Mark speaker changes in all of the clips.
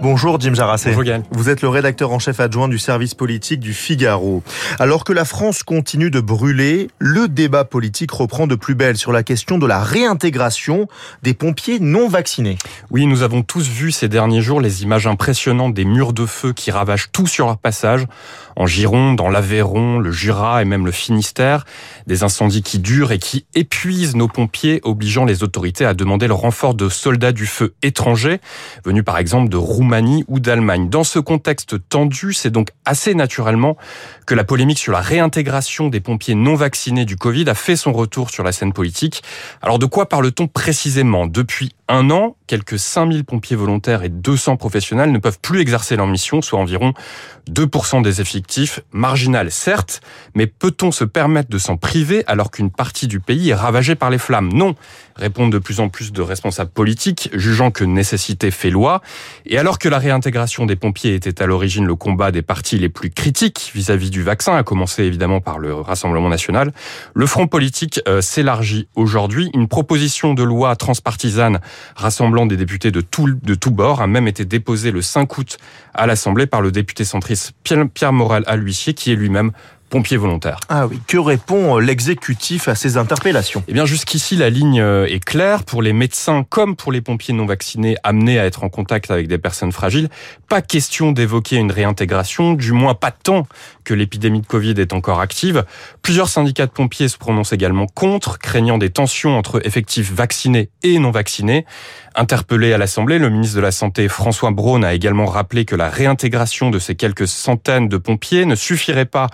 Speaker 1: Bonjour Jim Jarassé.
Speaker 2: Bonjour Gaël.
Speaker 1: Vous êtes le rédacteur en chef adjoint du service politique du Figaro. Alors que la France continue de brûler, le débat politique reprend de plus belle sur la question de la réintégration des pompiers non vaccinés.
Speaker 2: Oui, nous avons tous vu ces derniers jours les images impressionnantes des murs de feu qui ravagent tout sur leur passage, en Gironde, dans l'Aveyron, le Jura et même le Finistère. Des incendies qui durent et qui épuisent nos pompiers, obligeant les autorités à demander le renfort de soldats du feu étrangers, venus par exemple de Roumanie ou d'Allemagne. Dans ce contexte tendu, c'est donc assez naturellement que la polémique sur la réintégration des pompiers non vaccinés du Covid a fait son retour sur la scène politique. Alors de quoi parle-t-on précisément? Depuis un an, quelques 5000 pompiers volontaires et 200 professionnels ne peuvent plus exercer leur mission, soit environ 2% des effectifs, marginal certes, mais peut-on se permettre de s'en priver alors qu'une partie du pays est ravagée par les flammes? Non, répondent de plus en plus de responsables politiques, jugeant que nécessité fait loi, et alors que la réintégration des pompiers était à l'origine le combat des partis les plus critiques vis-à-vis du vaccin, à commencer évidemment par le Rassemblement national, le front politique euh, s'élargit aujourd'hui. Une proposition de loi transpartisane rassemblant des députés de tout, de tout bord a même été déposée le 5 août à l'Assemblée par le député centriste Pierre Moral à l'huissier, qui est lui-même pompiers volontaires.
Speaker 1: Ah oui, que répond euh, l'exécutif à ces interpellations?
Speaker 2: Eh bien jusqu'ici la ligne euh, est claire pour les médecins comme pour les pompiers non vaccinés amenés à être en contact avec des personnes fragiles. Pas question d'évoquer une réintégration, du moins pas tant que l'épidémie de Covid est encore active. Plusieurs syndicats de pompiers se prononcent également contre, craignant des tensions entre effectifs vaccinés et non vaccinés. Interpellé à l'Assemblée, le ministre de la Santé François Braun a également rappelé que la réintégration de ces quelques centaines de pompiers ne suffirait pas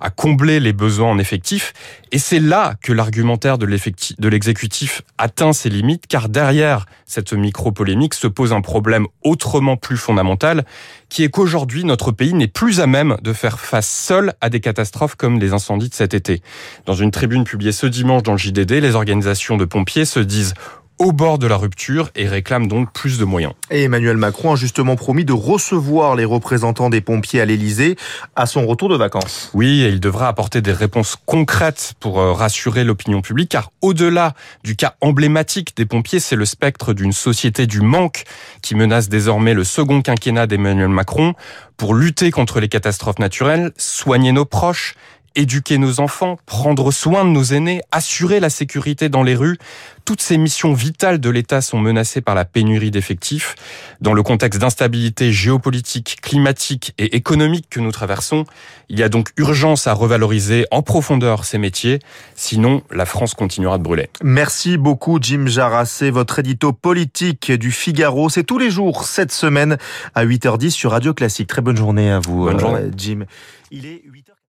Speaker 2: à combler les besoins en effectifs. Et c'est là que l'argumentaire de l'exécutif atteint ses limites, car derrière cette micro-polémique se pose un problème autrement plus fondamental, qui est qu'aujourd'hui, notre pays n'est plus à même de faire face seul à des catastrophes comme les incendies de cet été. Dans une tribune publiée ce dimanche dans le JDD, les organisations de pompiers se disent au bord de la rupture et réclame donc plus de moyens.
Speaker 1: Et Emmanuel Macron a justement promis de recevoir les représentants des pompiers à l'Elysée à son retour de vacances.
Speaker 2: Oui, et il devra apporter des réponses concrètes pour euh, rassurer l'opinion publique, car au-delà du cas emblématique des pompiers, c'est le spectre d'une société du manque qui menace désormais le second quinquennat d'Emmanuel Macron pour lutter contre les catastrophes naturelles, soigner nos proches éduquer nos enfants, prendre soin de nos aînés, assurer la sécurité dans les rues. Toutes ces missions vitales de l'État sont menacées par la pénurie d'effectifs. Dans le contexte d'instabilité géopolitique, climatique et économique que nous traversons, il y a donc urgence à revaloriser en profondeur ces métiers. Sinon, la France continuera de brûler.
Speaker 1: Merci beaucoup Jim Jarassé, votre édito politique du Figaro. C'est tous les jours cette semaine à 8h10 sur Radio Classique. Très bonne journée à vous,
Speaker 2: bonne journée.
Speaker 1: Jim. Il est 8h...